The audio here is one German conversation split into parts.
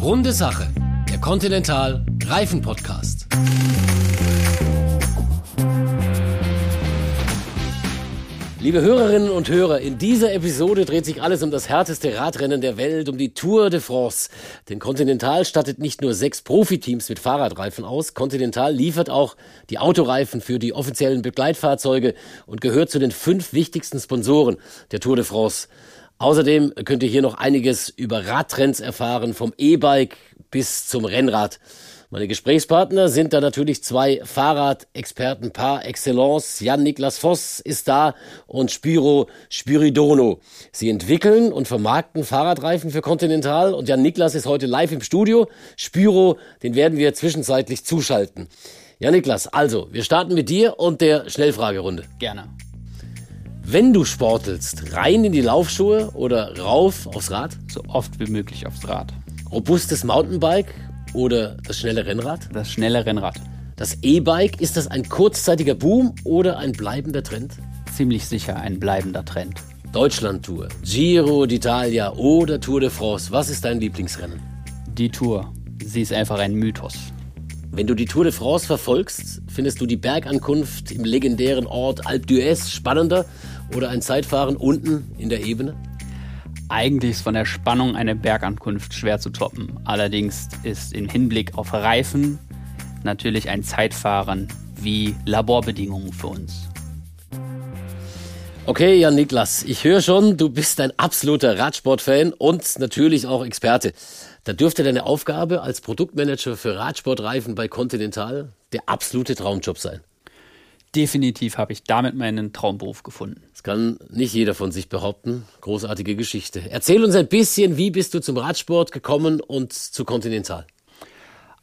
Runde Sache, der Continental Reifen Podcast. Liebe Hörerinnen und Hörer, in dieser Episode dreht sich alles um das härteste Radrennen der Welt, um die Tour de France. Denn Continental stattet nicht nur sechs Profiteams mit Fahrradreifen aus, Continental liefert auch die Autoreifen für die offiziellen Begleitfahrzeuge und gehört zu den fünf wichtigsten Sponsoren der Tour de France. Außerdem könnt ihr hier noch einiges über Radtrends erfahren, vom E-Bike bis zum Rennrad. Meine Gesprächspartner sind da natürlich zwei Fahrradexperten par excellence. Jan-Niklas Voss ist da und Spiro Spiridono. Sie entwickeln und vermarkten Fahrradreifen für Continental und Jan-Niklas ist heute live im Studio. Spiro, den werden wir zwischenzeitlich zuschalten. Jan-Niklas, also, wir starten mit dir und der Schnellfragerunde. Gerne. Wenn du sportelst, rein in die Laufschuhe oder rauf aufs Rad? So oft wie möglich aufs Rad. Robustes Mountainbike oder das schnelle Rennrad? Das schnelle Rennrad. Das E-Bike, ist das ein kurzzeitiger Boom oder ein bleibender Trend? Ziemlich sicher ein bleibender Trend. Deutschland-Tour, Giro d'Italia oder Tour de France. Was ist dein Lieblingsrennen? Die Tour. Sie ist einfach ein Mythos. Wenn du die Tour de France verfolgst, findest du die Bergankunft im legendären Ort Alpe d'Huez spannender oder ein Zeitfahren unten in der Ebene? Eigentlich ist von der Spannung eine Bergankunft schwer zu toppen. Allerdings ist im Hinblick auf Reifen natürlich ein Zeitfahren wie Laborbedingungen für uns. Okay, Jan Niklas, ich höre schon, du bist ein absoluter Radsportfan und natürlich auch Experte. Da dürfte deine Aufgabe als Produktmanager für Radsportreifen bei Continental der absolute Traumjob sein definitiv habe ich damit meinen Traumberuf gefunden. Das kann nicht jeder von sich behaupten. Großartige Geschichte. Erzähl uns ein bisschen, wie bist du zum Radsport gekommen und zu Continental?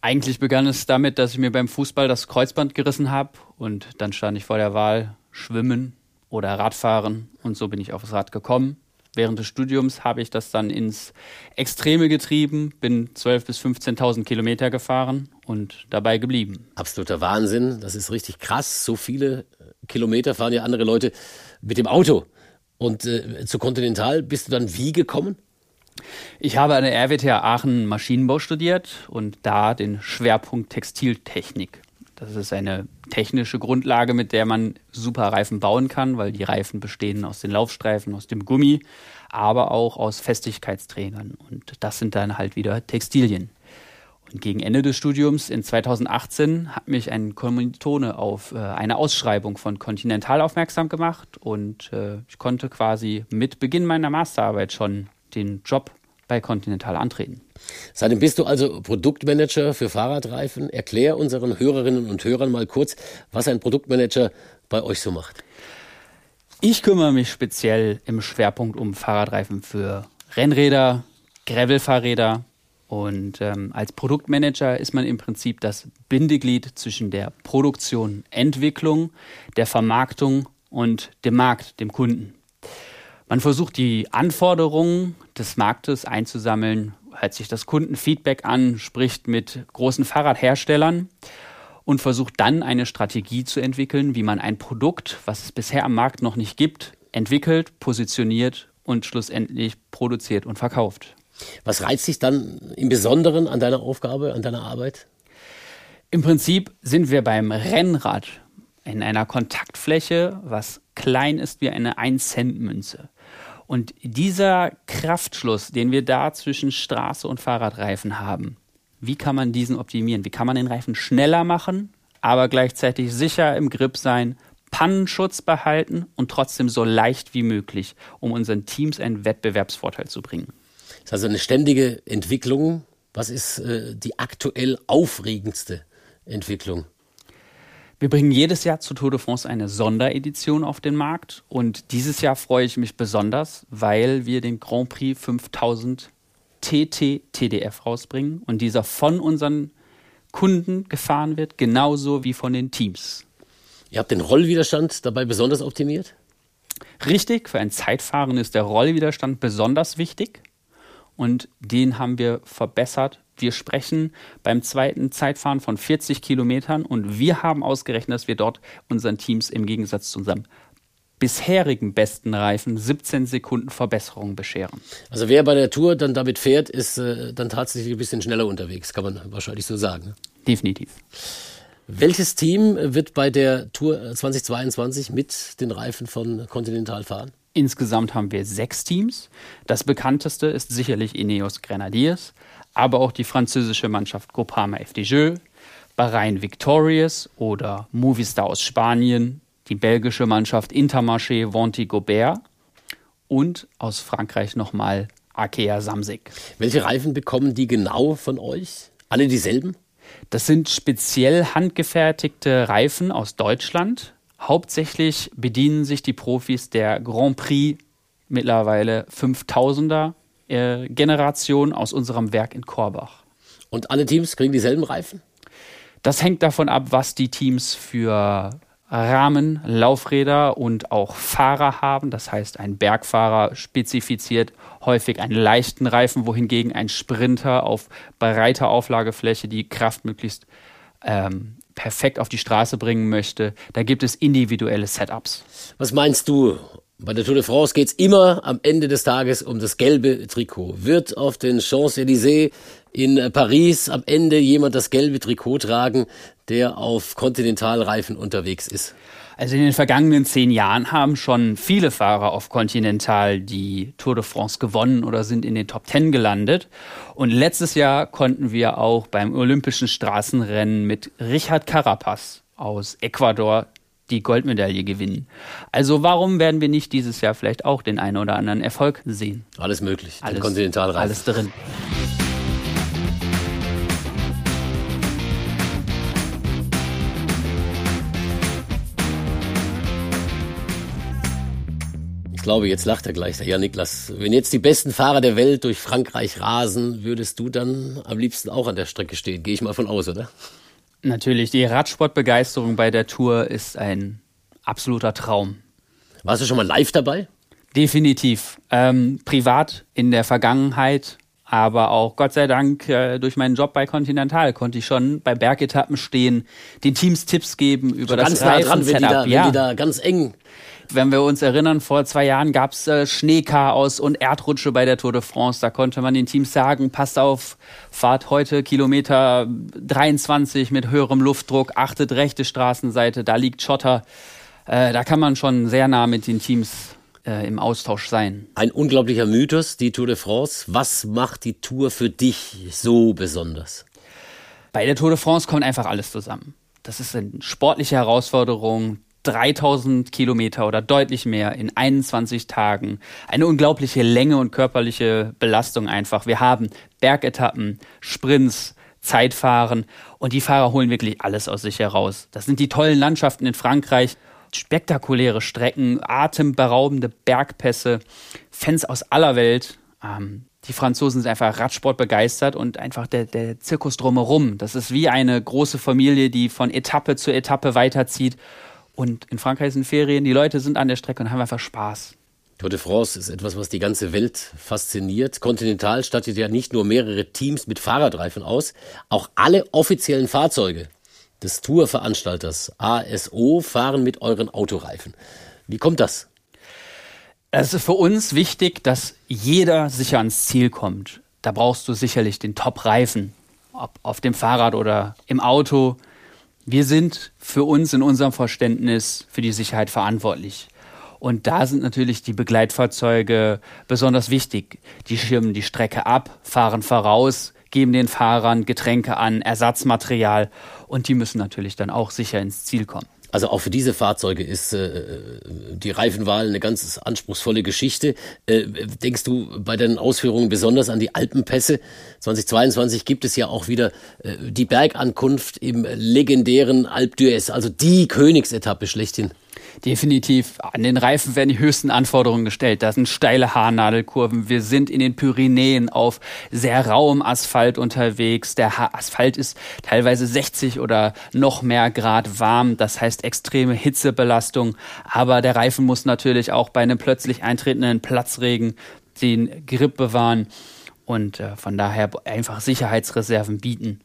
Eigentlich begann es damit, dass ich mir beim Fußball das Kreuzband gerissen habe und dann stand ich vor der Wahl, schwimmen oder Radfahren und so bin ich aufs Rad gekommen. Während des Studiums habe ich das dann ins Extreme getrieben, bin 12.000 bis 15.000 Kilometer gefahren und dabei geblieben. Absoluter Wahnsinn, das ist richtig krass. So viele äh, Kilometer fahren ja andere Leute mit dem Auto. Und äh, zu Continental bist du dann wie gekommen? Ich habe an der RWTH Aachen Maschinenbau studiert und da den Schwerpunkt Textiltechnik. Das ist eine technische Grundlage, mit der man super Reifen bauen kann, weil die Reifen bestehen aus den Laufstreifen, aus dem Gummi, aber auch aus Festigkeitsträgern. Und das sind dann halt wieder Textilien. Und gegen Ende des Studiums in 2018 hat mich ein Kommilitone auf äh, eine Ausschreibung von Continental aufmerksam gemacht und äh, ich konnte quasi mit Beginn meiner Masterarbeit schon den Job bei Continental antreten. Seitdem bist du also Produktmanager für Fahrradreifen. Erklär unseren Hörerinnen und Hörern mal kurz, was ein Produktmanager bei euch so macht. Ich kümmere mich speziell im Schwerpunkt um Fahrradreifen für Rennräder, Gravelfahrräder und ähm, als Produktmanager ist man im Prinzip das Bindeglied zwischen der Produktion, Entwicklung, der Vermarktung und dem Markt, dem Kunden. Man versucht die Anforderungen des Marktes einzusammeln, hört sich das Kundenfeedback an, spricht mit großen Fahrradherstellern und versucht dann eine Strategie zu entwickeln, wie man ein Produkt, was es bisher am Markt noch nicht gibt, entwickelt, positioniert und schlussendlich produziert und verkauft. Was reizt dich dann im Besonderen an deiner Aufgabe, an deiner Arbeit? Im Prinzip sind wir beim Rennrad in einer Kontaktfläche, was klein ist wie eine 1-Cent-Münze. Und dieser Kraftschluss, den wir da zwischen Straße und Fahrradreifen haben, wie kann man diesen optimieren? Wie kann man den Reifen schneller machen, aber gleichzeitig sicher im Grip sein, Pannenschutz behalten und trotzdem so leicht wie möglich, um unseren Teams einen Wettbewerbsvorteil zu bringen? Das ist also eine ständige Entwicklung. Was ist äh, die aktuell aufregendste Entwicklung? Wir bringen jedes Jahr zu Tour de France eine Sonderedition auf den Markt und dieses Jahr freue ich mich besonders, weil wir den Grand Prix 5000 TT TDF rausbringen und dieser von unseren Kunden gefahren wird, genauso wie von den Teams. Ihr habt den Rollwiderstand dabei besonders optimiert? Richtig, für ein Zeitfahren ist der Rollwiderstand besonders wichtig und den haben wir verbessert wir sprechen beim zweiten Zeitfahren von 40 Kilometern und wir haben ausgerechnet, dass wir dort unseren Teams im Gegensatz zu unserem bisherigen besten Reifen 17 Sekunden Verbesserung bescheren. Also wer bei der Tour dann damit fährt, ist äh, dann tatsächlich ein bisschen schneller unterwegs, kann man wahrscheinlich so sagen. Ne? Definitiv. Welches Team wird bei der Tour 2022 mit den Reifen von Continental fahren? Insgesamt haben wir sechs Teams. Das bekannteste ist sicherlich Ineos Grenadiers, aber auch die französische Mannschaft Groupama FDJ, Bahrain Victorious oder Movistar aus Spanien, die belgische Mannschaft Intermarché Vonti Gobert und aus Frankreich nochmal Arkea Samsic. Welche Reifen bekommen die genau von euch? Alle dieselben? Das sind speziell handgefertigte Reifen aus Deutschland. Hauptsächlich bedienen sich die Profis der Grand Prix mittlerweile 5000er äh, Generation aus unserem Werk in Korbach. Und alle Teams kriegen dieselben Reifen? Das hängt davon ab, was die Teams für Rahmen, Laufräder und auch Fahrer haben. Das heißt, ein Bergfahrer spezifiziert häufig einen leichten Reifen, wohingegen ein Sprinter auf breiter Auflagefläche die Kraft möglichst ähm, perfekt auf die Straße bringen möchte. Da gibt es individuelle Setups. Was meinst du? Bei der Tour de France geht es immer am Ende des Tages um das gelbe Trikot. Wird auf den Champs-Élysées in Paris am Ende jemand das gelbe Trikot tragen, der auf Kontinentalreifen unterwegs ist? Also in den vergangenen zehn Jahren haben schon viele Fahrer auf Continental die Tour de France gewonnen oder sind in den Top Ten gelandet. Und letztes Jahr konnten wir auch beim Olympischen Straßenrennen mit Richard Carapaz aus Ecuador die Goldmedaille gewinnen. Also warum werden wir nicht dieses Jahr vielleicht auch den einen oder anderen Erfolg sehen? Alles möglich. Alles, Kontinentalreifen. Alles drin. glaube, jetzt lacht er gleich. Ja, Niklas, wenn jetzt die besten Fahrer der Welt durch Frankreich rasen, würdest du dann am liebsten auch an der Strecke stehen? Gehe ich mal von aus, oder? Natürlich, die Radsportbegeisterung bei der Tour ist ein absoluter Traum. Warst du schon mal live dabei? Definitiv. Ähm, privat in der Vergangenheit, aber auch Gott sei Dank äh, durch meinen Job bei Continental konnte ich schon bei Bergetappen stehen, den Teams Tipps geben über so das ganz nah dran, wenn die, da, ja. wenn die da ganz eng wenn wir uns erinnern, vor zwei Jahren gab es äh, Schneechaos und Erdrutsche bei der Tour de France. Da konnte man den Teams sagen, passt auf, fahrt heute Kilometer 23 mit höherem Luftdruck, achtet rechte Straßenseite, da liegt Schotter. Äh, da kann man schon sehr nah mit den Teams äh, im Austausch sein. Ein unglaublicher Mythos, die Tour de France. Was macht die Tour für dich so besonders? Bei der Tour de France kommt einfach alles zusammen. Das ist eine sportliche Herausforderung, 3000 Kilometer oder deutlich mehr in 21 Tagen. Eine unglaubliche Länge und körperliche Belastung einfach. Wir haben Bergetappen, Sprints, Zeitfahren und die Fahrer holen wirklich alles aus sich heraus. Das sind die tollen Landschaften in Frankreich, spektakuläre Strecken, atemberaubende Bergpässe, Fans aus aller Welt. Ähm, die Franzosen sind einfach Radsport begeistert und einfach der, der Zirkus drumherum. Das ist wie eine große Familie, die von Etappe zu Etappe weiterzieht und in Frankreich sind Ferien, die Leute sind an der Strecke und haben einfach Spaß. Tour de France ist etwas, was die ganze Welt fasziniert. Continental stattet ja nicht nur mehrere Teams mit Fahrradreifen aus, auch alle offiziellen Fahrzeuge des Tourveranstalters ASO fahren mit euren Autoreifen. Wie kommt das? Es ist für uns wichtig, dass jeder sicher ans Ziel kommt. Da brauchst du sicherlich den Top-Reifen, ob auf dem Fahrrad oder im Auto. Wir sind für uns in unserem Verständnis für die Sicherheit verantwortlich. Und da sind natürlich die Begleitfahrzeuge besonders wichtig. Die schirmen die Strecke ab, fahren voraus, geben den Fahrern Getränke an, Ersatzmaterial und die müssen natürlich dann auch sicher ins Ziel kommen. Also auch für diese Fahrzeuge ist äh, die Reifenwahl eine ganz anspruchsvolle Geschichte. Äh, denkst du bei deinen Ausführungen besonders an die Alpenpässe? 2022 gibt es ja auch wieder äh, die Bergankunft im legendären Alpe d'Huez, also die Königsetappe schlechthin. Definitiv. An den Reifen werden die höchsten Anforderungen gestellt. Da sind steile Haarnadelkurven. Wir sind in den Pyrenäen auf sehr rauem Asphalt unterwegs. Der Asphalt ist teilweise 60 oder noch mehr Grad warm. Das heißt extreme Hitzebelastung. Aber der Reifen muss natürlich auch bei einem plötzlich eintretenden Platzregen den Grip bewahren und äh, von daher einfach Sicherheitsreserven bieten.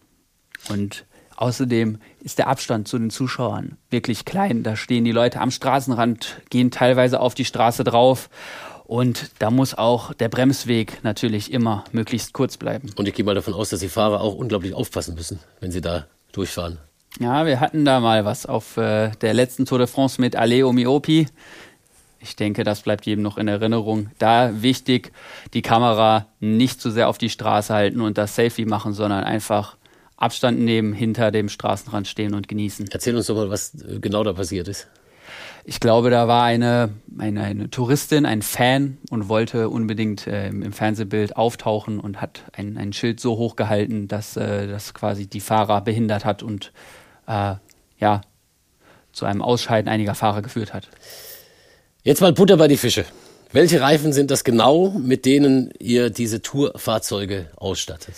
Und Außerdem ist der Abstand zu den Zuschauern wirklich klein. Da stehen die Leute am Straßenrand, gehen teilweise auf die Straße drauf. Und da muss auch der Bremsweg natürlich immer möglichst kurz bleiben. Und ich gehe mal davon aus, dass die Fahrer auch unglaublich aufpassen müssen, wenn sie da durchfahren. Ja, wir hatten da mal was auf äh, der letzten Tour de France mit Aleo Miopi. Ich denke, das bleibt jedem noch in Erinnerung. Da wichtig, die Kamera nicht zu sehr auf die Straße halten und das Selfie machen, sondern einfach Abstand nehmen, hinter dem Straßenrand stehen und genießen. Erzähl uns doch mal, was äh, genau da passiert ist. Ich glaube, da war eine, eine, eine Touristin, ein Fan und wollte unbedingt äh, im Fernsehbild auftauchen und hat ein, ein Schild so hoch gehalten, dass äh, das quasi die Fahrer behindert hat und äh, ja, zu einem Ausscheiden einiger Fahrer geführt hat. Jetzt mal Butter bei die Fische. Welche Reifen sind das genau, mit denen ihr diese Tourfahrzeuge ausstattet?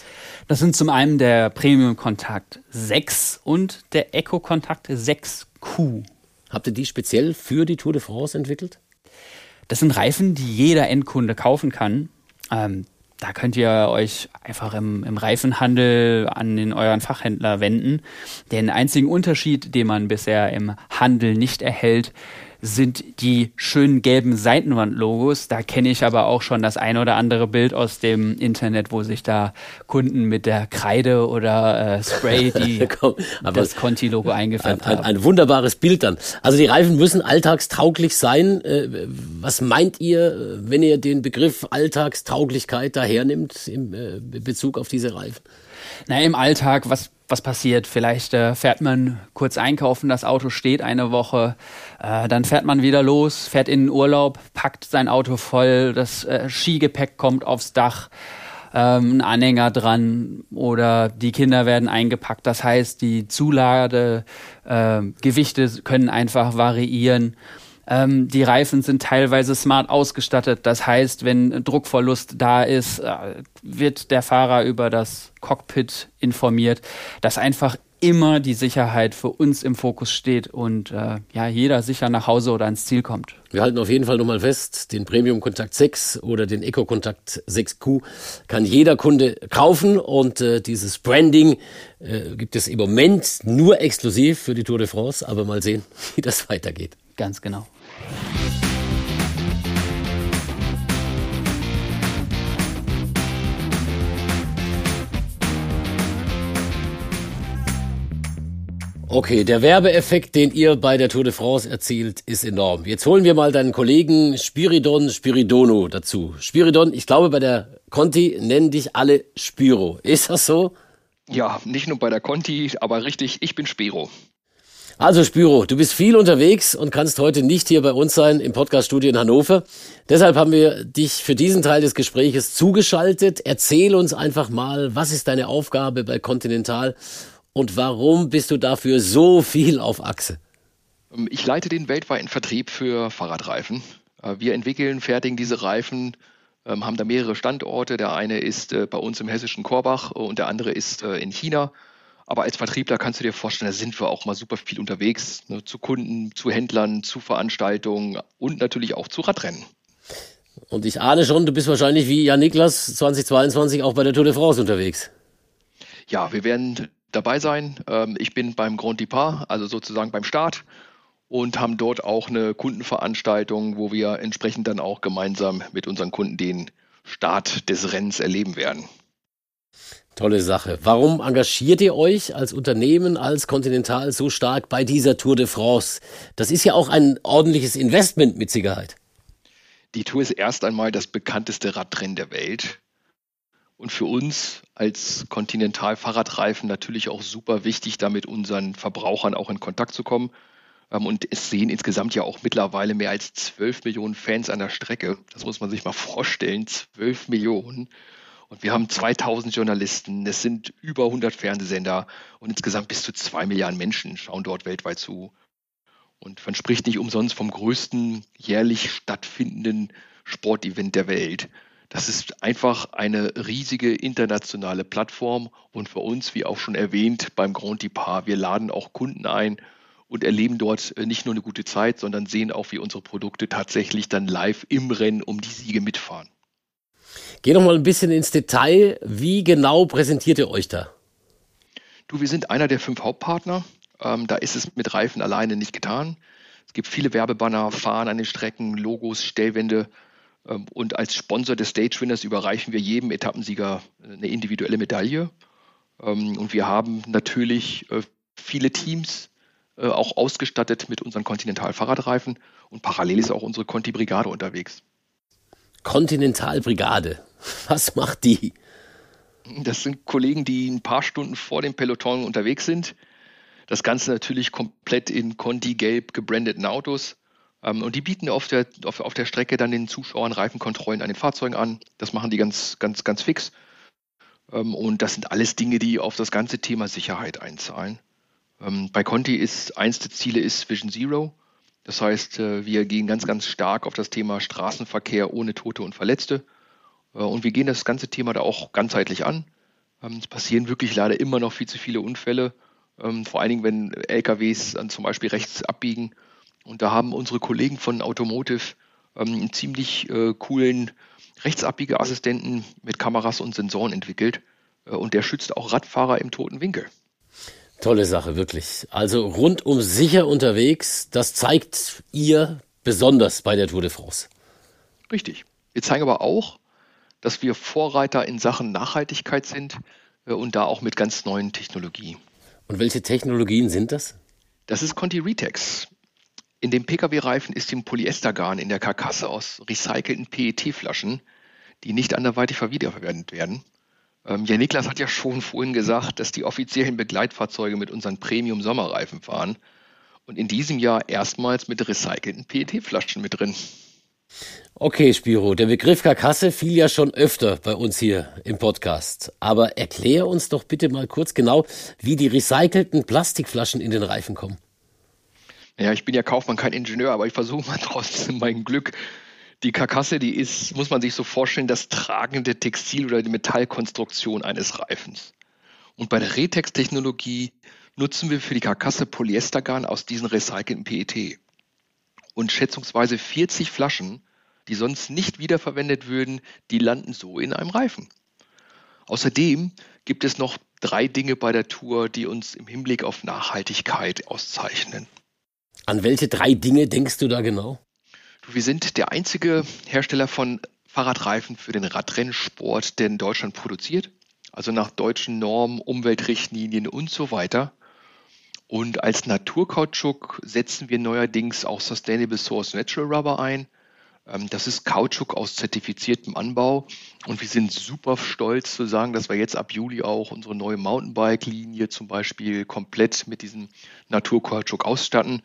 Das sind zum einen der Premium Kontakt 6 und der Eco Kontakt 6Q. Habt ihr die speziell für die Tour de France entwickelt? Das sind Reifen, die jeder Endkunde kaufen kann. Ähm, da könnt ihr euch einfach im, im Reifenhandel an den euren Fachhändler wenden. Den einzigen Unterschied, den man bisher im Handel nicht erhält, sind die schönen gelben Seitenwandlogos. Da kenne ich aber auch schon das ein oder andere Bild aus dem Internet, wo sich da Kunden mit der Kreide oder äh, Spray die Komm, das Conti-Logo eingefärbt ein, ein, ein, wunderbares Bild dann. Also die Reifen müssen alltagstauglich sein. Äh, was meint ihr, wenn ihr den Begriff Alltagstauglichkeit dahernimmt im äh, Bezug auf diese Reifen? Na, im Alltag, was was passiert. Vielleicht äh, fährt man kurz einkaufen, das Auto steht eine Woche, äh, dann fährt man wieder los, fährt in den Urlaub, packt sein Auto voll, das äh, Skigepäck kommt aufs Dach, ähm, ein Anhänger dran oder die Kinder werden eingepackt. Das heißt, die Zuladegewichte äh, können einfach variieren. Ähm, die Reifen sind teilweise smart ausgestattet. Das heißt, wenn Druckverlust da ist, äh, wird der Fahrer über das Cockpit informiert, dass einfach immer die Sicherheit für uns im Fokus steht und äh, ja, jeder sicher nach Hause oder ans Ziel kommt. Wir halten auf jeden Fall nochmal fest, den Premium Kontakt 6 oder den Eco Kontakt 6Q kann jeder Kunde kaufen und äh, dieses Branding äh, gibt es im Moment nur exklusiv für die Tour de France, aber mal sehen, wie das weitergeht. Ganz genau. Okay, der Werbeeffekt, den ihr bei der Tour de France erzielt, ist enorm. Jetzt holen wir mal deinen Kollegen Spiridon Spiridono dazu. Spiridon, ich glaube, bei der Conti nennen dich alle Spiro. Ist das so? Ja, nicht nur bei der Conti, aber richtig, ich bin Spiro. Also Spiro, du bist viel unterwegs und kannst heute nicht hier bei uns sein im Podcaststudio in Hannover. Deshalb haben wir dich für diesen Teil des Gespräches zugeschaltet. Erzähl uns einfach mal, was ist deine Aufgabe bei Continental und warum bist du dafür so viel auf Achse? Ähm, ich leite den weltweiten Vertrieb für Fahrradreifen. Äh, wir entwickeln, fertigen diese Reifen, ähm, haben da mehrere Standorte. Der eine ist äh, bei uns im hessischen Korbach und der andere ist äh, in China. Aber als Vertriebler kannst du dir vorstellen, da sind wir auch mal super viel unterwegs, ne, zu Kunden, zu Händlern, zu Veranstaltungen und natürlich auch zu Radrennen. Und ich ahne schon, du bist wahrscheinlich wie Jan Niklas 2022 auch bei der Tour de France unterwegs. Ja, wir werden dabei sein. Ähm, ich bin beim Grand Depart, also sozusagen beim Start und haben dort auch eine Kundenveranstaltung, wo wir entsprechend dann auch gemeinsam mit unseren Kunden den Start des Rennens erleben werden. Tolle Sache. Warum engagiert ihr euch als Unternehmen, als Continental so stark bei dieser Tour de France? Das ist ja auch ein ordentliches Investment mit Sicherheit. Die Tour ist erst einmal das bekannteste Radrennen der Welt. Und für uns als Continental Fahrradreifen natürlich auch super wichtig, da mit unseren Verbrauchern auch in Kontakt zu kommen. Ähm, und es sehen insgesamt ja auch mittlerweile mehr als 12 Millionen Fans an der Strecke. Das muss man sich mal vorstellen, 12 Millionen. Und wir haben 2000 Journalisten, es sind über 100 Fernsehsender und insgesamt bis zu zwei Milliarden Menschen schauen dort weltweit zu. Und man spricht nicht umsonst vom größten jährlich stattfindenden Sportevent der Welt. Das ist einfach eine riesige internationale Plattform und für uns, wie auch schon erwähnt, beim Grand Depart, wir laden auch Kunden ein und erleben dort äh, nicht nur eine gute Zeit, sondern sehen auch, wie unsere Produkte tatsächlich dann live im Rennen um die Siege mitfahren. Geh noch mal ein bisschen ins Detail. Wie genau präsentiert ihr euch da? Du, wir sind einer der fünf Hauptpartner. Ähm, da ist es mit Reifen alleine nicht getan. Es gibt viele Werbebanner, Fahren an den Strecken, Logos, Stellwände. Ähm, und als Sponsor des Stage Winners überreichen wir jedem Etappensieger eine individuelle Medaille. Ähm, und wir haben natürlich äh, viele Teams äh, auch ausgestattet mit unseren Continental-Fahrradreifen. Und parallel ist auch unsere Conti-Brigade unterwegs. Continental-Brigade, was macht die? Das sind Kollegen, die ein paar Stunden vor dem Peloton unterwegs sind. Das Ganze natürlich komplett in Conti-Gelb gebrandeten Autos. Ähm, und die bieten auf der, auf, auf der Strecke dann den Zuschauern Reifenkontrollen an den Fahrzeugen an. Das machen die ganz, ganz, ganz fix. Ähm, und das sind alles Dinge, die auf das ganze Thema Sicherheit einzahlen. Ähm, bei Conti ist eins der Ziele ist Vision Zero. Das heißt, äh, wir gehen ganz, ganz stark auf das Thema Straßenverkehr ohne Tote und Verletzte. Äh, und wir gehen das ganze Thema da auch ganzheitlich an. Es passieren wirklich leider immer noch viel zu viele Unfälle, vor allen Dingen, wenn LKWs zum Beispiel rechts abbiegen und da haben unsere Kollegen von Automotive ähm, einen ziemlich äh, coolen Rechtsabbiegeassistenten mit Kameras und Sensoren entwickelt. Und der schützt auch Radfahrer im toten Winkel. Tolle Sache, wirklich. Also rundum sicher unterwegs, das zeigt ihr besonders bei der Tour de France. Richtig. Wir zeigen aber auch, dass wir Vorreiter in Sachen Nachhaltigkeit sind äh, und da auch mit ganz neuen Technologien. Und welche Technologien sind das? Das ist Conti Retex. In dem Pkw-Reifen ist im Polyestergarn in der Karkasse aus recycelten PET-Flaschen, die nicht anderweitig verwiederverwendet werden. Ähm, ja, Niklas hat ja schon vorhin gesagt, dass die offiziellen Begleitfahrzeuge mit unseren Premium-Sommerreifen fahren und in diesem Jahr erstmals mit recycelten PET-Flaschen mit drin. Okay, Spiro, der Begriff Karkasse fiel ja schon öfter bei uns hier im Podcast. Aber erklär uns doch bitte mal kurz genau, wie die recycelten Plastikflaschen in den Reifen kommen. Ja, ich bin ja Kaufmann, kein Ingenieur, aber ich versuche mal trotzdem mein Glück. Die Karkasse, die ist, muss man sich so vorstellen, das tragende Textil oder die Metallkonstruktion eines Reifens. Und bei der Retex-Technologie nutzen wir für die Karkasse Polyestergarn aus diesen recycelten PET. Und schätzungsweise 40 Flaschen, die sonst nicht wiederverwendet würden, die landen so in einem Reifen. Außerdem gibt es noch drei Dinge bei der Tour, die uns im Hinblick auf Nachhaltigkeit auszeichnen. An welche drei Dinge denkst du da genau? Wir sind der einzige Hersteller von Fahrradreifen für den Radrennsport, der in Deutschland produziert. Also nach deutschen Normen, Umweltrichtlinien und so weiter. Und als Naturkautschuk setzen wir neuerdings auch Sustainable Source Natural Rubber ein. Ähm, das ist Kautschuk aus zertifiziertem Anbau. Und wir sind super stolz zu sagen, dass wir jetzt ab Juli auch unsere neue Mountainbike-Linie zum Beispiel komplett mit diesem Naturkautschuk ausstatten.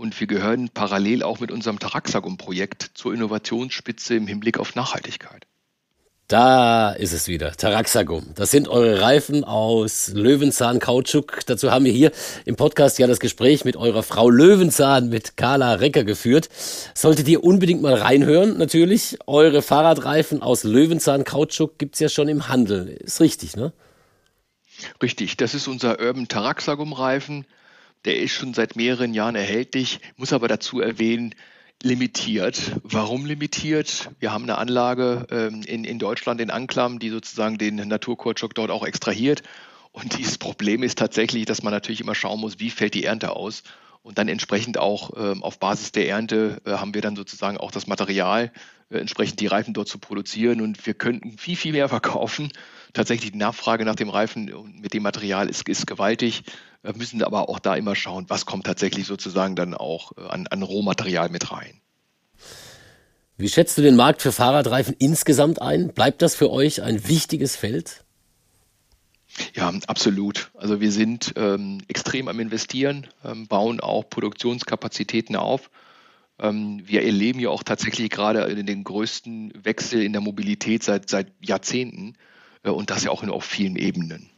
Und wir gehören parallel auch mit unserem Taraxagum-Projekt zur Innovationsspitze im Hinblick auf Nachhaltigkeit. Da ist es wieder, Taraxagum. Das sind eure Reifen aus Löwenzahn Kautschuk. Dazu haben wir hier im Podcast ja das Gespräch mit eurer Frau Löwenzahn, mit Carla Recker geführt. Solltet ihr unbedingt mal reinhören, natürlich. Eure Fahrradreifen aus Löwenzahn Kautschuk gibt's ja schon im Handel. Ist richtig, ne? Richtig, das ist unser Urban Taraxagum Reifen. Der ist schon seit mehreren Jahren erhältlich, muss aber dazu erwähnen, limitiert. Warum limitiert? Wir haben eine Anlage ähm, in, in Deutschland in Anklam, die sozusagen den Naturkautschuk dort auch extrahiert. Und dieses Problem ist tatsächlich, dass man natürlich immer schauen muss, wie fällt die Ernte aus. Und dann entsprechend auch ähm, auf Basis der Ernte äh, haben wir dann sozusagen auch das Material, äh, entsprechend die Reifen dort zu produzieren. Und wir könnten viel, viel mehr verkaufen. Tatsächlich die Nachfrage nach dem Reifen mit dem Material ist, ist gewaltig. Wir müssen aber auch da immer schauen, was kommt tatsächlich sozusagen dann auch äh, an, an Rohmaterial mit rein. Wie schätzt du den Markt für Fahrradreifen insgesamt ein? Bleibt das für euch ein wichtiges Feld? Ja, absolut. Also wir sind ähm, extrem am Investieren, ähm, bauen auch Produktionskapazitäten auf. Ähm, wir erleben ja auch tatsächlich gerade den größten Wechsel in der Mobilität seit, seit Jahrzehnten äh, und das ja auch in auf vielen Ebenen.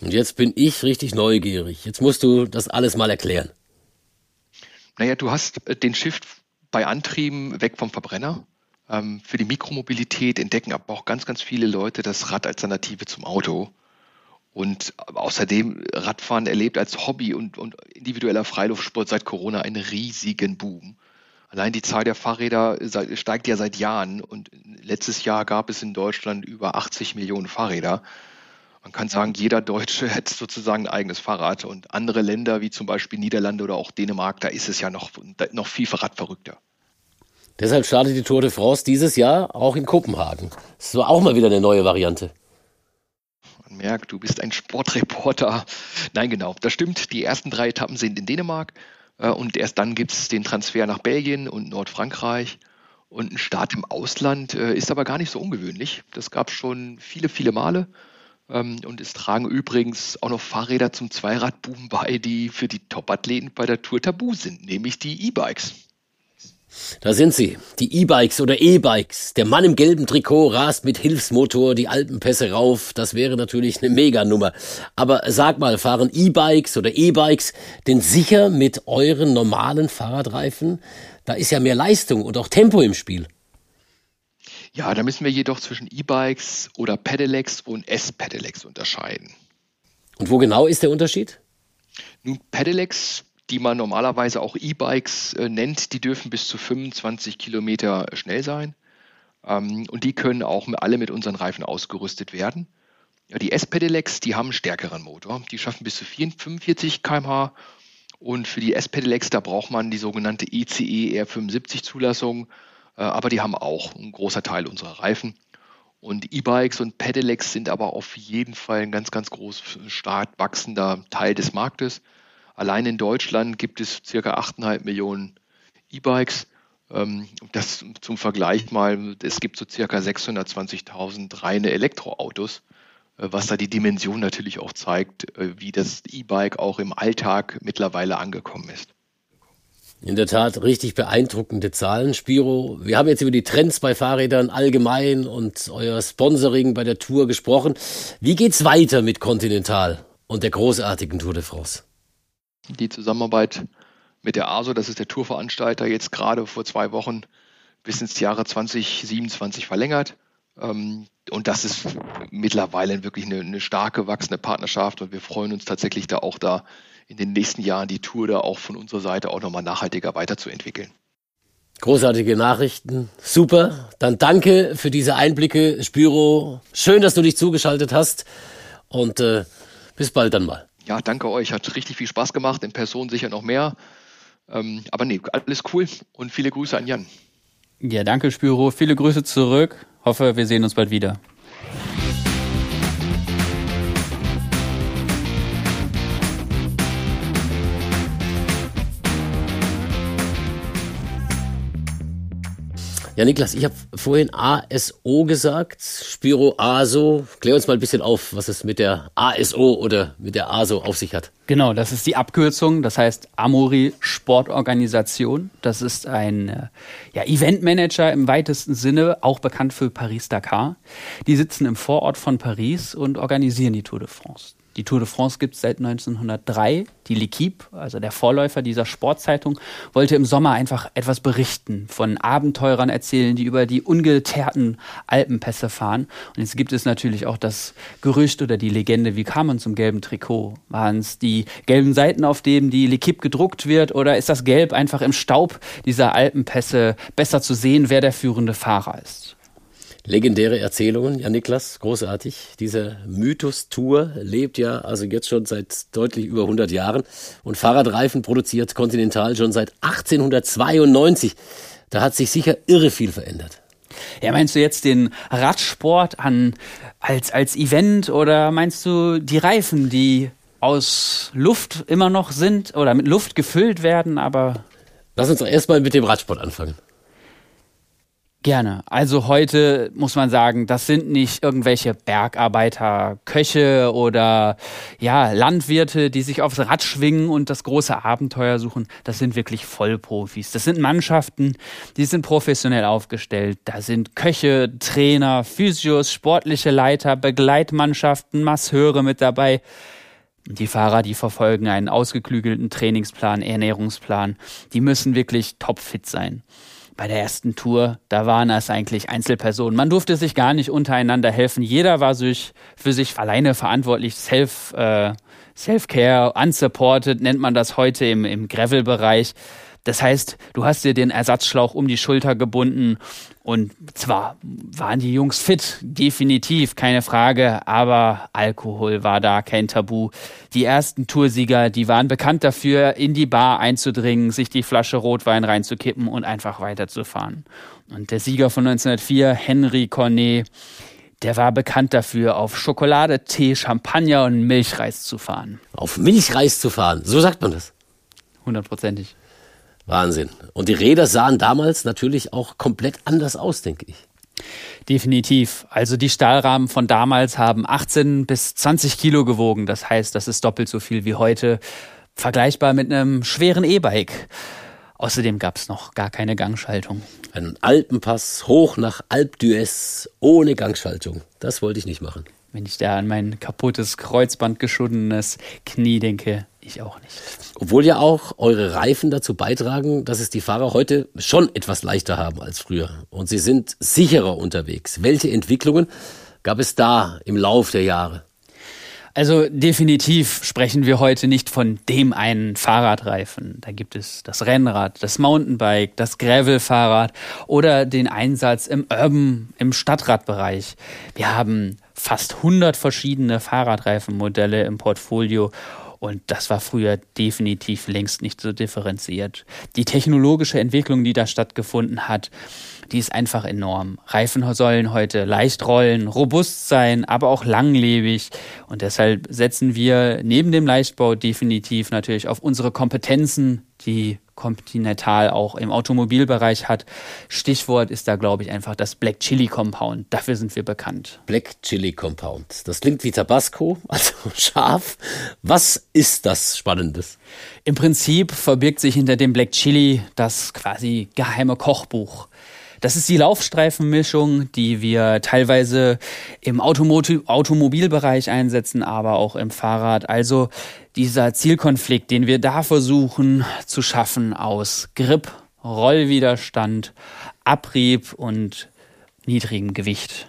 Und jetzt bin ich richtig neugierig. Jetzt musst du das alles mal erklären. Naja, du hast äh, den Shift bei Antrieben weg vom Verbrenner. Ähm, für die Mikromobilität entdecken aber auch ganz, ganz viele Leute das Rad als Alternative zum Auto. Und außerdem Radfahren erlebt als Hobby und, und individueller Freiluftsport seit Corona einen riesigen Boom. Allein die Zahl der Fahrräder steigt ja seit Jahren und letztes Jahr gab es in Deutschland über 80 Millionen Fahrräder. Man kann sagen, jeder Deutsche hätte sozusagen ein eigenes Fahrrad und andere Länder wie zum Beispiel Niederlande oder auch Dänemark, da ist es ja noch, noch viel Fahrradverrückter. Deshalb startet die Tour de France dieses Jahr auch in Kopenhagen. Das war auch mal wieder eine neue Variante. Man merkt, du bist ein Sportreporter. Nein, genau, das stimmt. Die ersten drei Etappen sind in Dänemark und erst dann gibt es den Transfer nach Belgien und Nordfrankreich. Und ein Start im Ausland äh, ist aber gar nicht so ungewöhnlich. Das gab es schon viele, viele Male. Ähm, und es tragen übrigens auch noch Fahrräder zum Zweiradboom bei, die für die Top-Athleten bei der Tour tabu sind, nämlich die E-Bikes. Da sind sie, die E-Bikes oder E-Bikes. Der Mann im gelben Trikot rast mit Hilfsmotor die Alpenpässe rauf. Das wäre natürlich eine Meganummer. Aber sag mal, fahren E-Bikes oder E-Bikes denn sicher mit euren normalen Fahrradreifen? Da ist ja mehr Leistung und auch Tempo im Spiel. Ja, da müssen wir jedoch zwischen E-Bikes oder Pedelecs und S-Pedelecs unterscheiden. Und wo genau ist der Unterschied? Nun, Pedelecs, die man normalerweise auch E-Bikes äh, nennt, die dürfen bis zu 25 Kilometer schnell sein. Ähm, und die können auch alle mit unseren Reifen ausgerüstet werden. Ja, die S-Pedelecs, die haben einen stärkeren Motor. Die schaffen bis zu 45 km/h. Und für die S-Pedelecs, da braucht man die sogenannte ECE R75 Zulassung. Äh, aber die haben auch einen großer Teil unserer Reifen. Und E-Bikes und Pedelecs sind aber auf jeden Fall ein ganz, ganz groß stark wachsender Teil des Marktes. Allein in Deutschland gibt es circa 8,5 Millionen E-Bikes. Ähm, das zum Vergleich mal, es gibt so circa 620.000 reine Elektroautos, äh, was da die Dimension natürlich auch zeigt, äh, wie das E-Bike auch im Alltag mittlerweile angekommen ist. In der Tat richtig beeindruckende Zahlen, Spiro. Wir haben jetzt über die Trends bei Fahrrädern allgemein und euer Sponsoring bei der Tour gesprochen. Wie geht's weiter mit Continental und der großartigen Tour de France? Die Zusammenarbeit mit der ASO, das ist der Tourveranstalter, jetzt gerade vor zwei Wochen bis ins Jahre 2027 verlängert. Ähm, und das ist mittlerweile wirklich eine, eine starke wachsende Partnerschaft und wir freuen uns tatsächlich da auch da in den nächsten Jahren die Tour da auch von unserer Seite auch nochmal nachhaltiger weiterzuentwickeln. Großartige Nachrichten. Super. Dann danke für diese Einblicke, Spiro. Schön, dass du dich zugeschaltet hast. Und äh, bis bald dann mal. Ja, danke euch. Hat richtig viel Spaß gemacht. In Person sicher noch mehr. Ähm, aber nee, alles cool. Und viele Grüße an Jan. Ja, danke, Spiro. Viele Grüße zurück. Hoffe, wir sehen uns bald wieder. Ja, Niklas, ich habe vorhin ASO gesagt, Spiro ASO. Klär uns mal ein bisschen auf, was es mit der ASO oder mit der ASO auf sich hat. Genau, das ist die Abkürzung, das heißt Amori Sportorganisation. Das ist ein äh, ja, Eventmanager im weitesten Sinne, auch bekannt für Paris-Dakar. Die sitzen im Vorort von Paris und organisieren die Tour de France. Die Tour de France gibt es seit 1903. Die L'Equipe, also der Vorläufer dieser Sportzeitung, wollte im Sommer einfach etwas berichten, von Abenteurern erzählen, die über die ungeteerten Alpenpässe fahren. Und jetzt gibt es natürlich auch das Gerücht oder die Legende, wie kam man zum gelben Trikot? Waren es die gelben Seiten, auf denen die L'Equipe gedruckt wird? Oder ist das Gelb einfach im Staub dieser Alpenpässe besser zu sehen, wer der führende Fahrer ist? Legendäre Erzählungen, ja Niklas, großartig. Diese Mythos-Tour lebt ja also jetzt schon seit deutlich über 100 Jahren und Fahrradreifen produziert Continental schon seit 1892. Da hat sich sicher irre viel verändert. Ja, meinst du jetzt den Radsport an, als, als Event oder meinst du die Reifen, die aus Luft immer noch sind oder mit Luft gefüllt werden, aber. Lass uns doch erstmal mit dem Radsport anfangen. Gerne. Also heute muss man sagen, das sind nicht irgendwelche Bergarbeiter, Köche oder ja, Landwirte, die sich aufs Rad schwingen und das große Abenteuer suchen. Das sind wirklich Vollprofis. Das sind Mannschaften, die sind professionell aufgestellt. Da sind Köche, Trainer, Physios, sportliche Leiter, Begleitmannschaften, Masseure mit dabei. Die Fahrer, die verfolgen einen ausgeklügelten Trainingsplan, Ernährungsplan. Die müssen wirklich topfit sein bei der ersten Tour, da waren es eigentlich Einzelpersonen. Man durfte sich gar nicht untereinander helfen. Jeder war sich für sich alleine verantwortlich. Self, äh, Self-Care, unsupported nennt man das heute im, im Gravel-Bereich. Das heißt, du hast dir den Ersatzschlauch um die Schulter gebunden und zwar waren die Jungs fit, definitiv, keine Frage, aber Alkohol war da kein Tabu. Die ersten Toursieger, die waren bekannt dafür, in die Bar einzudringen, sich die Flasche Rotwein reinzukippen und einfach weiterzufahren. Und der Sieger von 1904, Henry Cornet, der war bekannt dafür, auf Schokolade, Tee, Champagner und Milchreis zu fahren. Auf Milchreis zu fahren, so sagt man das. Hundertprozentig. Wahnsinn. Und die Räder sahen damals natürlich auch komplett anders aus, denke ich. Definitiv. Also die Stahlrahmen von damals haben 18 bis 20 Kilo gewogen. Das heißt, das ist doppelt so viel wie heute. Vergleichbar mit einem schweren E-Bike. Außerdem gab es noch gar keine Gangschaltung. Ein Alpenpass hoch nach Alp d'Huez ohne Gangschaltung. Das wollte ich nicht machen. Wenn ich da an mein kaputtes, kreuzbandgeschundenes Knie denke, ich auch nicht. Obwohl ja auch eure Reifen dazu beitragen, dass es die Fahrer heute schon etwas leichter haben als früher. Und sie sind sicherer unterwegs. Welche Entwicklungen gab es da im Lauf der Jahre? Also definitiv sprechen wir heute nicht von dem einen Fahrradreifen. Da gibt es das Rennrad, das Mountainbike, das Gravel-Fahrrad oder den Einsatz im Urban, im Stadtradbereich. Wir haben fast 100 verschiedene Fahrradreifenmodelle im Portfolio und das war früher definitiv längst nicht so differenziert. Die technologische Entwicklung, die da stattgefunden hat, die ist einfach enorm. Reifen sollen heute leicht rollen, robust sein, aber auch langlebig. Und deshalb setzen wir neben dem Leichtbau definitiv natürlich auf unsere Kompetenzen, die Continental auch im Automobilbereich hat. Stichwort ist da, glaube ich, einfach das Black Chili Compound. Dafür sind wir bekannt. Black Chili Compound. Das klingt wie Tabasco, also scharf. Was ist das Spannendes? Im Prinzip verbirgt sich hinter dem Black Chili das quasi geheime Kochbuch. Das ist die Laufstreifenmischung, die wir teilweise im Automobil Automobilbereich einsetzen, aber auch im Fahrrad. Also dieser Zielkonflikt, den wir da versuchen zu schaffen aus Grip, Rollwiderstand, Abrieb und niedrigem Gewicht.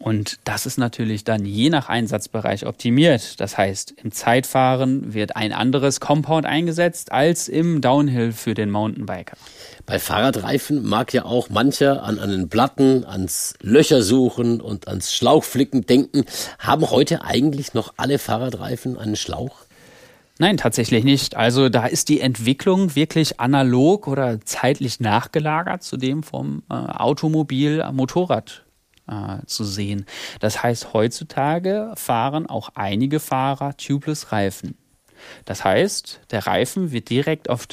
Und das ist natürlich dann je nach Einsatzbereich optimiert. Das heißt, im Zeitfahren wird ein anderes Compound eingesetzt als im Downhill für den Mountainbiker. Bei Fahrradreifen mag ja auch mancher an einen Platten, ans Löcher suchen und ans Schlauchflicken denken. Haben heute eigentlich noch alle Fahrradreifen einen Schlauch? Nein, tatsächlich nicht. Also da ist die Entwicklung wirklich analog oder zeitlich nachgelagert zu dem vom äh, Automobil, Motorrad äh, zu sehen. Das heißt, heutzutage fahren auch einige Fahrer tubeless Reifen. Das heißt, der Reifen wird direkt auf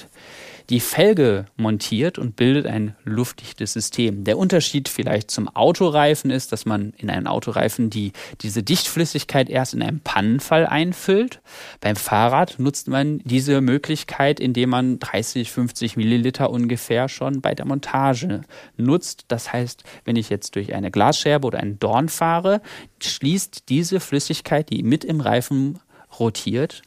die Felge montiert und bildet ein luftdichtes System. Der Unterschied vielleicht zum Autoreifen ist, dass man in einem Autoreifen die, diese Dichtflüssigkeit erst in einem Pannenfall einfüllt. Beim Fahrrad nutzt man diese Möglichkeit, indem man 30, 50 Milliliter ungefähr schon bei der Montage nutzt. Das heißt, wenn ich jetzt durch eine Glasscherbe oder einen Dorn fahre, schließt diese Flüssigkeit, die mit im Reifen rotiert,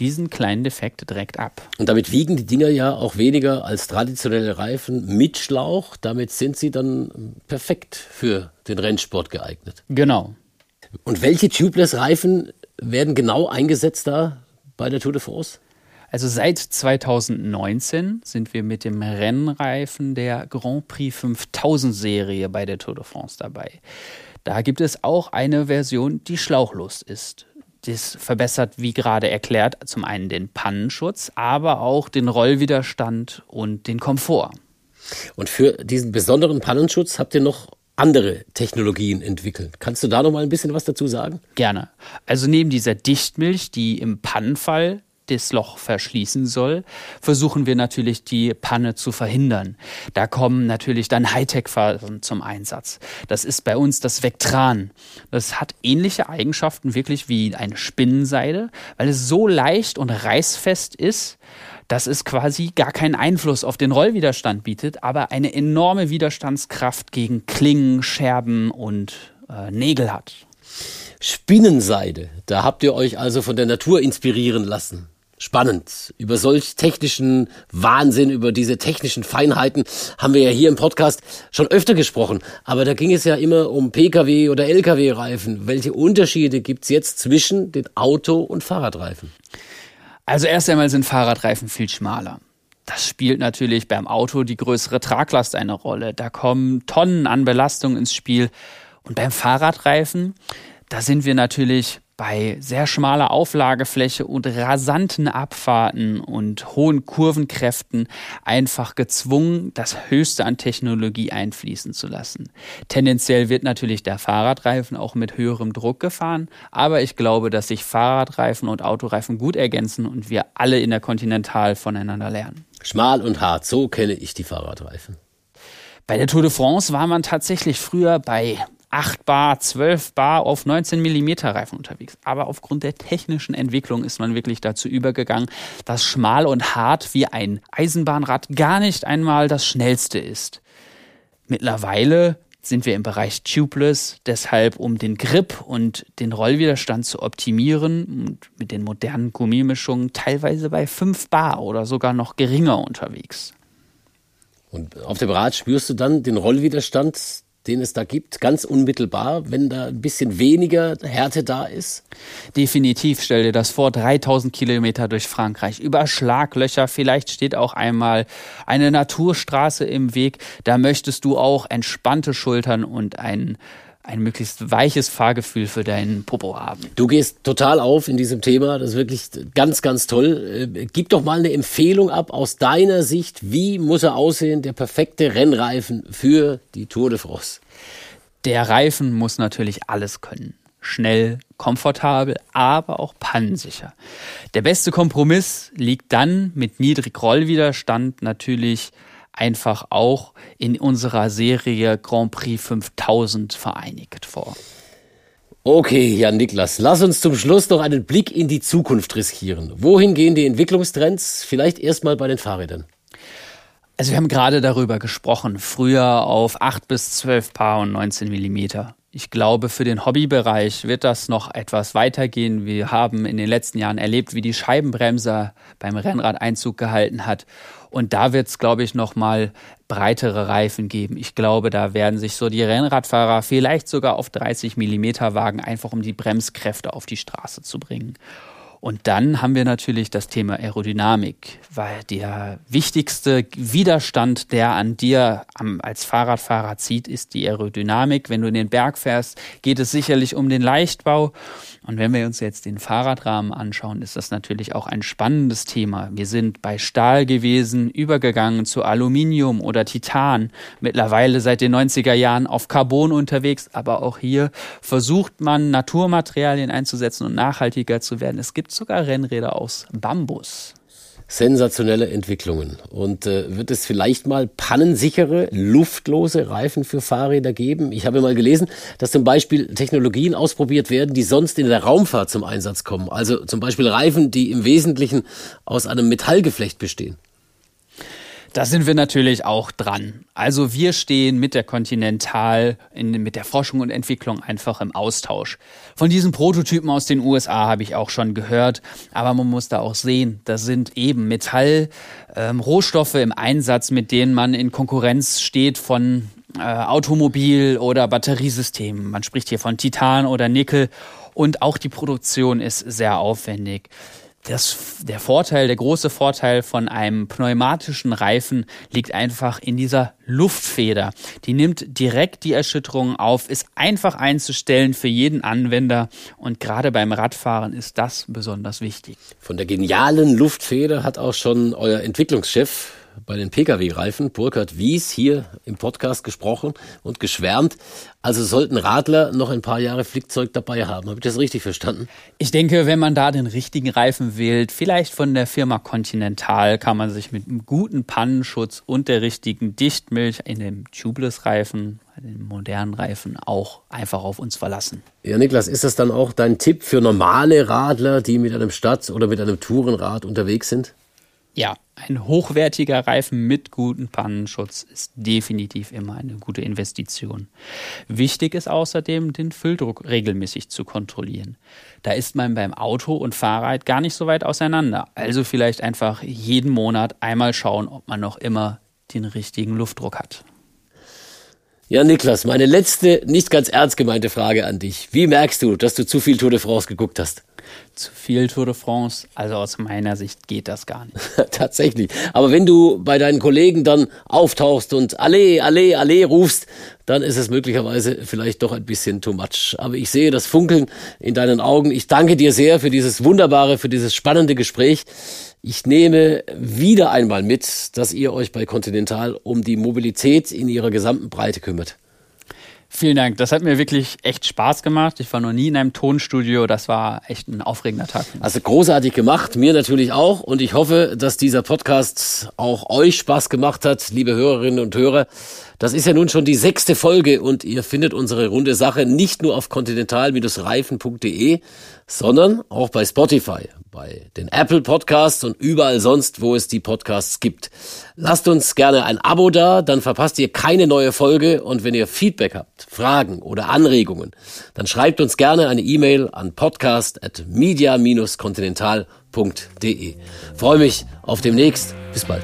diesen kleinen Defekt direkt ab. Und damit wiegen die Dinger ja auch weniger als traditionelle Reifen mit Schlauch. Damit sind sie dann perfekt für den Rennsport geeignet. Genau. Und welche Tubeless-Reifen werden genau eingesetzt da bei der Tour de France? Also seit 2019 sind wir mit dem Rennreifen der Grand Prix 5000 Serie bei der Tour de France dabei. Da gibt es auch eine Version, die schlauchlos ist. Das verbessert, wie gerade erklärt, zum einen den Pannenschutz, aber auch den Rollwiderstand und den Komfort. Und für diesen besonderen Pannenschutz habt ihr noch andere Technologien entwickelt. Kannst du da noch mal ein bisschen was dazu sagen? Gerne. Also neben dieser Dichtmilch, die im Pannenfall das Loch verschließen soll, versuchen wir natürlich die Panne zu verhindern. Da kommen natürlich dann Hightech-Fasern zum Einsatz. Das ist bei uns das Vectran. Das hat ähnliche Eigenschaften wirklich wie eine Spinnenseide, weil es so leicht und reißfest ist, dass es quasi gar keinen Einfluss auf den Rollwiderstand bietet, aber eine enorme Widerstandskraft gegen Klingen, Scherben und äh, Nägel hat. Spinnenseide, da habt ihr euch also von der Natur inspirieren lassen spannend. Über solch technischen Wahnsinn, über diese technischen Feinheiten haben wir ja hier im Podcast schon öfter gesprochen. Aber da ging es ja immer um Pkw oder Lkw-Reifen. Welche Unterschiede gibt's jetzt zwischen den Auto- und Fahrradreifen? Also erst einmal sind Fahrradreifen viel schmaler. das spielt natürlich beim Auto die größere Traglast eine Rolle. Da kommen Tonnen an Belastung ins Spiel. Und beim Fahrradreifen, da sind wir natürlich bei sehr schmaler Auflagefläche und rasanten Abfahrten und hohen Kurvenkräften einfach gezwungen, das Höchste an Technologie einfließen zu lassen. Tendenziell wird natürlich der Fahrradreifen auch mit höherem Druck gefahren, aber ich glaube, dass sich Fahrradreifen und Autoreifen gut ergänzen und wir alle in der Continental voneinander lernen. Schmal und hart, so kenne ich die Fahrradreifen. Bei der Tour de France war man tatsächlich früher bei 8 Bar, 12 Bar auf 19 Millimeter Reifen unterwegs. Aber aufgrund der technischen Entwicklung ist man wirklich dazu übergegangen, dass schmal und hart wie ein Eisenbahnrad gar nicht einmal das schnellste ist. Mittlerweile sind wir im Bereich Tubeless, deshalb um den Grip und den Rollwiderstand zu optimieren und mit den modernen Gummimischungen teilweise bei 5 Bar oder sogar noch geringer unterwegs. Und auf dem Rad spürst du dann den Rollwiderstand den es da gibt, ganz unmittelbar, wenn da ein bisschen weniger Härte da ist? Definitiv, stell dir das vor, 3000 Kilometer durch Frankreich, über Schlaglöcher, vielleicht steht auch einmal eine Naturstraße im Weg, da möchtest du auch entspannte Schultern und einen ein möglichst weiches Fahrgefühl für deinen Popo haben. Du gehst total auf in diesem Thema. Das ist wirklich ganz, ganz toll. Äh, gib doch mal eine Empfehlung ab aus deiner Sicht. Wie muss er aussehen, der perfekte Rennreifen für die Tour de France? Der Reifen muss natürlich alles können. Schnell, komfortabel, aber auch pannensicher. Der beste Kompromiss liegt dann mit niedrig Rollwiderstand natürlich einfach auch in unserer Serie Grand Prix 5000 vereinigt vor. Okay, Jan Niklas, lass uns zum Schluss noch einen Blick in die Zukunft riskieren. Wohin gehen die Entwicklungstrends? Vielleicht erstmal bei den Fahrrädern. Also wir haben gerade darüber gesprochen, früher auf 8 bis 12 Paar und 19 Millimeter. Ich glaube, für den Hobbybereich wird das noch etwas weitergehen. Wir haben in den letzten Jahren erlebt, wie die Scheibenbremse beim Rennrad Einzug gehalten hat. Und da wird es, glaube ich, noch mal breitere Reifen geben. Ich glaube, da werden sich so die Rennradfahrer vielleicht sogar auf 30 Millimeter wagen, einfach um die Bremskräfte auf die Straße zu bringen. Und dann haben wir natürlich das Thema Aerodynamik, weil der wichtigste Widerstand, der an dir als Fahrradfahrer zieht, ist die Aerodynamik. Wenn du in den Berg fährst, geht es sicherlich um den Leichtbau. Und wenn wir uns jetzt den Fahrradrahmen anschauen, ist das natürlich auch ein spannendes Thema. Wir sind bei Stahl gewesen, übergegangen zu Aluminium oder Titan, mittlerweile seit den 90er Jahren auf Carbon unterwegs, aber auch hier versucht man Naturmaterialien einzusetzen und nachhaltiger zu werden. Es gibt sogar Rennräder aus Bambus sensationelle Entwicklungen. Und äh, wird es vielleicht mal pannensichere, luftlose Reifen für Fahrräder geben? Ich habe mal gelesen, dass zum Beispiel Technologien ausprobiert werden, die sonst in der Raumfahrt zum Einsatz kommen. Also zum Beispiel Reifen, die im Wesentlichen aus einem Metallgeflecht bestehen. Da sind wir natürlich auch dran. Also wir stehen mit der Continental in, mit der Forschung und Entwicklung einfach im Austausch. Von diesen Prototypen aus den USA habe ich auch schon gehört, aber man muss da auch sehen, da sind eben Metallrohstoffe ähm, im Einsatz, mit denen man in Konkurrenz steht von äh, Automobil- oder Batteriesystemen. Man spricht hier von Titan oder Nickel und auch die Produktion ist sehr aufwendig das, der Vorteil, der große Vorteil von einem pneumatischen Reifen liegt einfach in dieser Luftfeder. Die nimmt direkt die Erschütterungen auf, ist einfach einzustellen für jeden Anwender und gerade beim Radfahren ist das besonders wichtig. Von der genialen Luftfeder hat auch schon euer Entwicklungschef bei den Pkw-Reifen, Burkhard Wies, hier im Podcast gesprochen und geschwärmt. Also sollten Radler noch ein paar Jahre Flickzeug dabei haben. Habe ich das richtig verstanden? Ich denke, wenn man da den richtigen Reifen wählt, vielleicht von der Firma Continental, kann man sich mit einem guten Pannenschutz und der richtigen Dichtmilch in dem Tubeless-Reifen, den modernen Reifen, auch einfach auf uns verlassen. Ja, Niklas, ist das dann auch dein Tipp für normale Radler, die mit einem Stadt- oder mit einem Tourenrad unterwegs sind? Ja, ein hochwertiger Reifen mit gutem Pannenschutz ist definitiv immer eine gute Investition. Wichtig ist außerdem, den Fülldruck regelmäßig zu kontrollieren. Da ist man beim Auto und Fahrrad gar nicht so weit auseinander. Also vielleicht einfach jeden Monat einmal schauen, ob man noch immer den richtigen Luftdruck hat. Ja, Niklas, meine letzte, nicht ganz ernst gemeinte Frage an dich. Wie merkst du, dass du zu viel Tour de France geguckt hast? Zu viel Tour de France, also aus meiner Sicht geht das gar nicht. Tatsächlich. Aber wenn du bei deinen Kollegen dann auftauchst und Allee, Allee, Allee rufst, dann ist es möglicherweise vielleicht doch ein bisschen too much. Aber ich sehe das Funkeln in deinen Augen. Ich danke dir sehr für dieses wunderbare, für dieses spannende Gespräch. Ich nehme wieder einmal mit, dass ihr euch bei Continental um die Mobilität in ihrer gesamten Breite kümmert. Vielen Dank. Das hat mir wirklich echt Spaß gemacht. Ich war noch nie in einem Tonstudio. Das war echt ein aufregender Tag. Also großartig gemacht. Mir natürlich auch. Und ich hoffe, dass dieser Podcast auch euch Spaß gemacht hat, liebe Hörerinnen und Hörer. Das ist ja nun schon die sechste Folge und ihr findet unsere runde Sache nicht nur auf continental-reifen.de, sondern auch bei Spotify, bei den Apple Podcasts und überall sonst, wo es die Podcasts gibt. Lasst uns gerne ein Abo da, dann verpasst ihr keine neue Folge und wenn ihr Feedback habt, Fragen oder Anregungen, dann schreibt uns gerne eine E-Mail an podcast@media-continental.de. Freue mich auf demnächst. Bis bald.